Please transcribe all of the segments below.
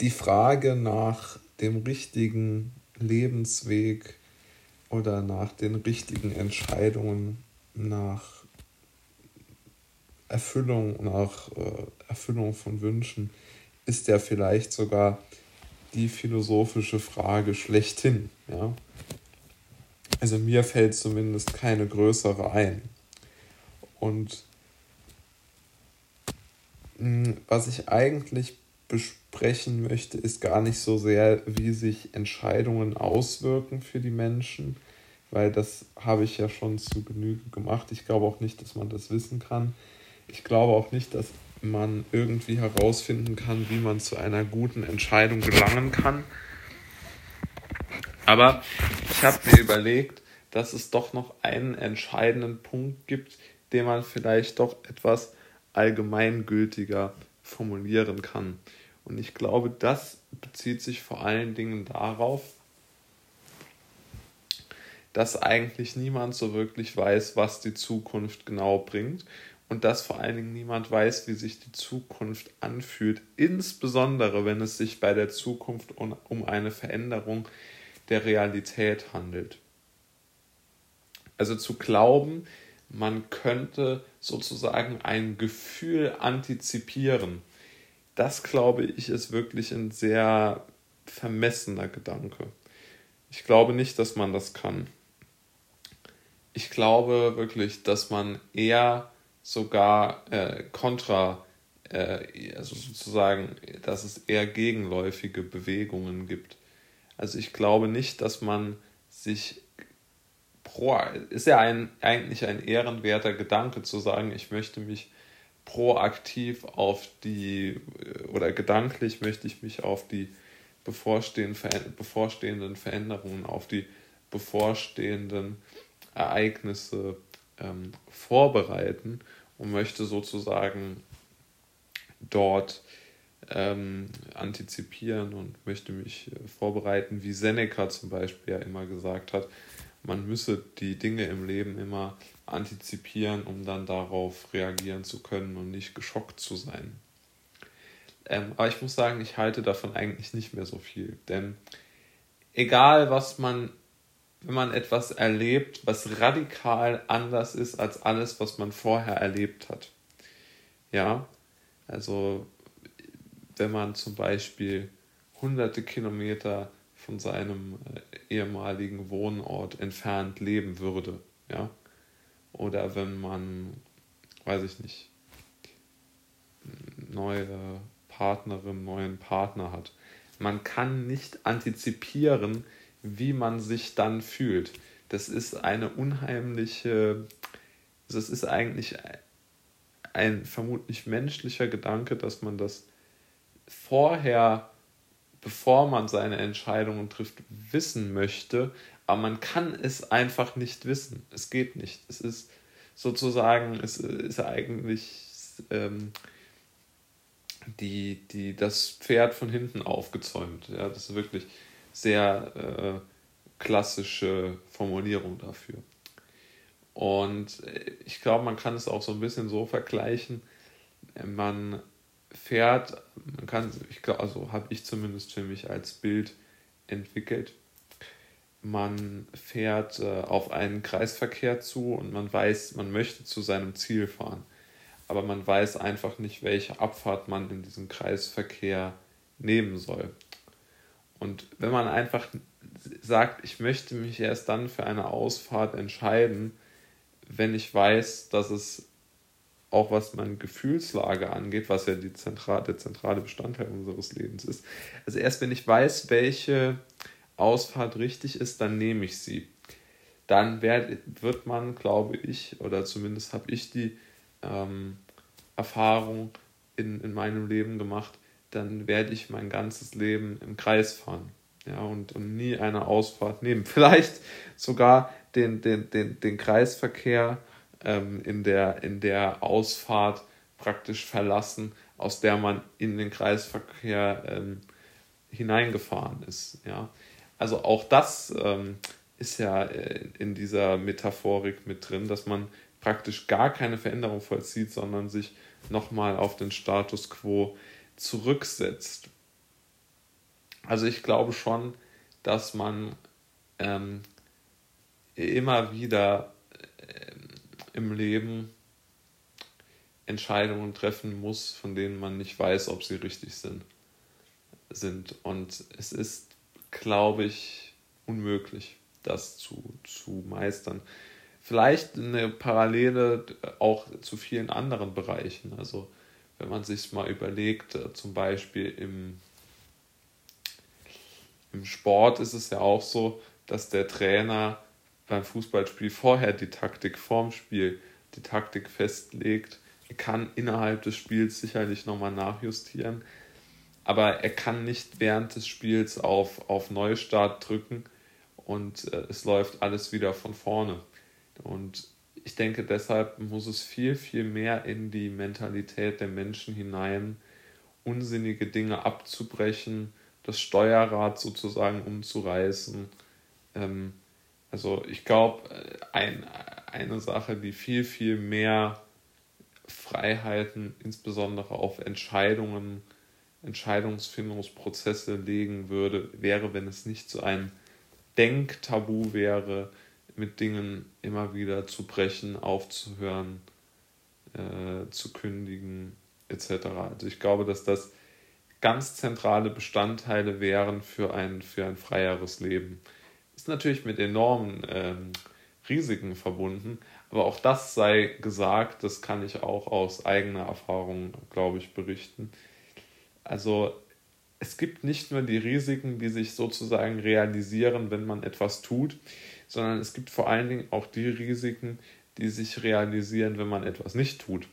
die Frage nach dem richtigen Lebensweg oder nach den richtigen Entscheidungen, nach Erfüllung, nach äh, Erfüllung von Wünschen, ist ja vielleicht sogar die philosophische Frage schlechthin. Ja? Also mir fällt zumindest keine größere ein. Und hm, was ich eigentlich besprechen möchte, ist gar nicht so sehr, wie sich Entscheidungen auswirken für die Menschen, weil das habe ich ja schon zu Genüge gemacht. Ich glaube auch nicht, dass man das wissen kann. Ich glaube auch nicht, dass man irgendwie herausfinden kann, wie man zu einer guten Entscheidung gelangen kann. Aber ich habe mir überlegt, dass es doch noch einen entscheidenden Punkt gibt, den man vielleicht doch etwas allgemeingültiger formulieren kann. Und ich glaube, das bezieht sich vor allen Dingen darauf, dass eigentlich niemand so wirklich weiß, was die Zukunft genau bringt und dass vor allen Dingen niemand weiß, wie sich die Zukunft anfühlt, insbesondere wenn es sich bei der Zukunft um eine Veränderung der Realität handelt. Also zu glauben, man könnte sozusagen ein Gefühl antizipieren, das glaube ich ist wirklich ein sehr vermessener Gedanke. Ich glaube nicht, dass man das kann. Ich glaube wirklich, dass man eher sogar äh, kontra, äh, also sozusagen, dass es eher gegenläufige Bewegungen gibt. Also ich glaube nicht, dass man sich pro, ist ja ein, eigentlich ein ehrenwerter Gedanke zu sagen, ich möchte mich proaktiv auf die, oder gedanklich möchte ich mich auf die bevorstehenden, bevorstehenden Veränderungen, auf die bevorstehenden Ereignisse ähm, vorbereiten und möchte sozusagen dort ähm, antizipieren und möchte mich äh, vorbereiten, wie Seneca zum Beispiel ja immer gesagt hat, man müsse die Dinge im Leben immer antizipieren, um dann darauf reagieren zu können und nicht geschockt zu sein. Ähm, aber ich muss sagen, ich halte davon eigentlich nicht mehr so viel, denn egal was man wenn man etwas erlebt, was radikal anders ist als alles, was man vorher erlebt hat. Ja, also wenn man zum Beispiel hunderte Kilometer von seinem äh, ehemaligen Wohnort entfernt leben würde, ja, oder wenn man, weiß ich nicht, neue Partnerin, neuen Partner hat. Man kann nicht antizipieren, wie man sich dann fühlt. Das ist eine unheimliche, das ist eigentlich ein vermutlich menschlicher Gedanke, dass man das vorher, bevor man seine Entscheidungen trifft, wissen möchte, aber man kann es einfach nicht wissen. Es geht nicht. Es ist sozusagen, es ist eigentlich ähm, die, die, das Pferd von hinten aufgezäumt. Ja, das ist wirklich sehr äh, klassische Formulierung dafür. Und äh, ich glaube, man kann es auch so ein bisschen so vergleichen. Man fährt, man kann, ich glaube, also habe ich zumindest für mich als Bild entwickelt. Man fährt äh, auf einen Kreisverkehr zu und man weiß, man möchte zu seinem Ziel fahren. Aber man weiß einfach nicht, welche Abfahrt man in diesem Kreisverkehr nehmen soll. Und wenn man einfach sagt, ich möchte mich erst dann für eine Ausfahrt entscheiden, wenn ich weiß, dass es auch was meine Gefühlslage angeht, was ja die zentrale, der zentrale Bestandteil unseres Lebens ist. Also erst wenn ich weiß, welche Ausfahrt richtig ist, dann nehme ich sie. Dann werd, wird man, glaube ich, oder zumindest habe ich die ähm, Erfahrung in, in meinem Leben gemacht, dann werde ich mein ganzes Leben im Kreis fahren. Ja, und, und nie eine Ausfahrt nehmen. Vielleicht sogar den, den, den, den Kreisverkehr ähm, in, der, in der Ausfahrt praktisch verlassen, aus der man in den Kreisverkehr ähm, hineingefahren ist. Ja. Also auch das ähm, ist ja äh, in dieser Metaphorik mit drin, dass man praktisch gar keine Veränderung vollzieht, sondern sich nochmal auf den Status quo zurücksetzt. Also ich glaube schon, dass man ähm, immer wieder im Leben Entscheidungen treffen muss, von denen man nicht weiß, ob sie richtig sind. sind. Und es ist, glaube ich, unmöglich, das zu, zu meistern. Vielleicht eine Parallele auch zu vielen anderen Bereichen. Also wenn man sich mal überlegt, äh, zum Beispiel im, im Sport ist es ja auch so, dass der Trainer beim Fußballspiel vorher die Taktik vorm Spiel, die Taktik festlegt. Er kann innerhalb des Spiels sicherlich nochmal nachjustieren, aber er kann nicht während des Spiels auf, auf Neustart drücken und äh, es läuft alles wieder von vorne. Und ich denke, deshalb muss es viel, viel mehr in die Mentalität der Menschen hinein, unsinnige Dinge abzubrechen, das Steuerrad sozusagen umzureißen. Ähm, also ich glaube, äh, ein, eine Sache, die viel, viel mehr Freiheiten, insbesondere auf Entscheidungen, Entscheidungsfindungsprozesse legen würde, wäre, wenn es nicht so ein Denktabu wäre, mit Dingen immer wieder zu brechen, aufzuhören, äh, zu kündigen, etc. Also ich glaube, dass das ganz zentrale Bestandteile wären für ein, für ein freieres Leben. Ist natürlich mit enormen ähm, Risiken verbunden, aber auch das sei gesagt, das kann ich auch aus eigener Erfahrung, glaube ich, berichten. Also es gibt nicht nur die Risiken, die sich sozusagen realisieren, wenn man etwas tut, sondern es gibt vor allen Dingen auch die Risiken, die sich realisieren, wenn man etwas nicht tut.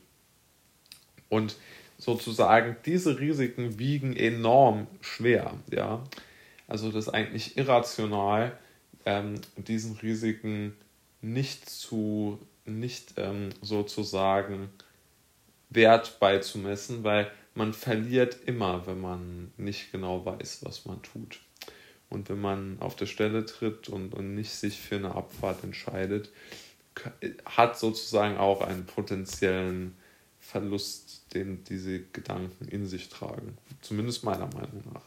Und sozusagen diese Risiken wiegen enorm schwer. Ja? Also das ist eigentlich irrational, ähm, diesen Risiken nicht zu, nicht ähm, sozusagen Wert beizumessen, weil man verliert immer, wenn man nicht genau weiß, was man tut. Und wenn man auf der Stelle tritt und, und nicht sich für eine Abfahrt entscheidet, hat sozusagen auch einen potenziellen Verlust, den diese Gedanken in sich tragen. Zumindest meiner Meinung nach.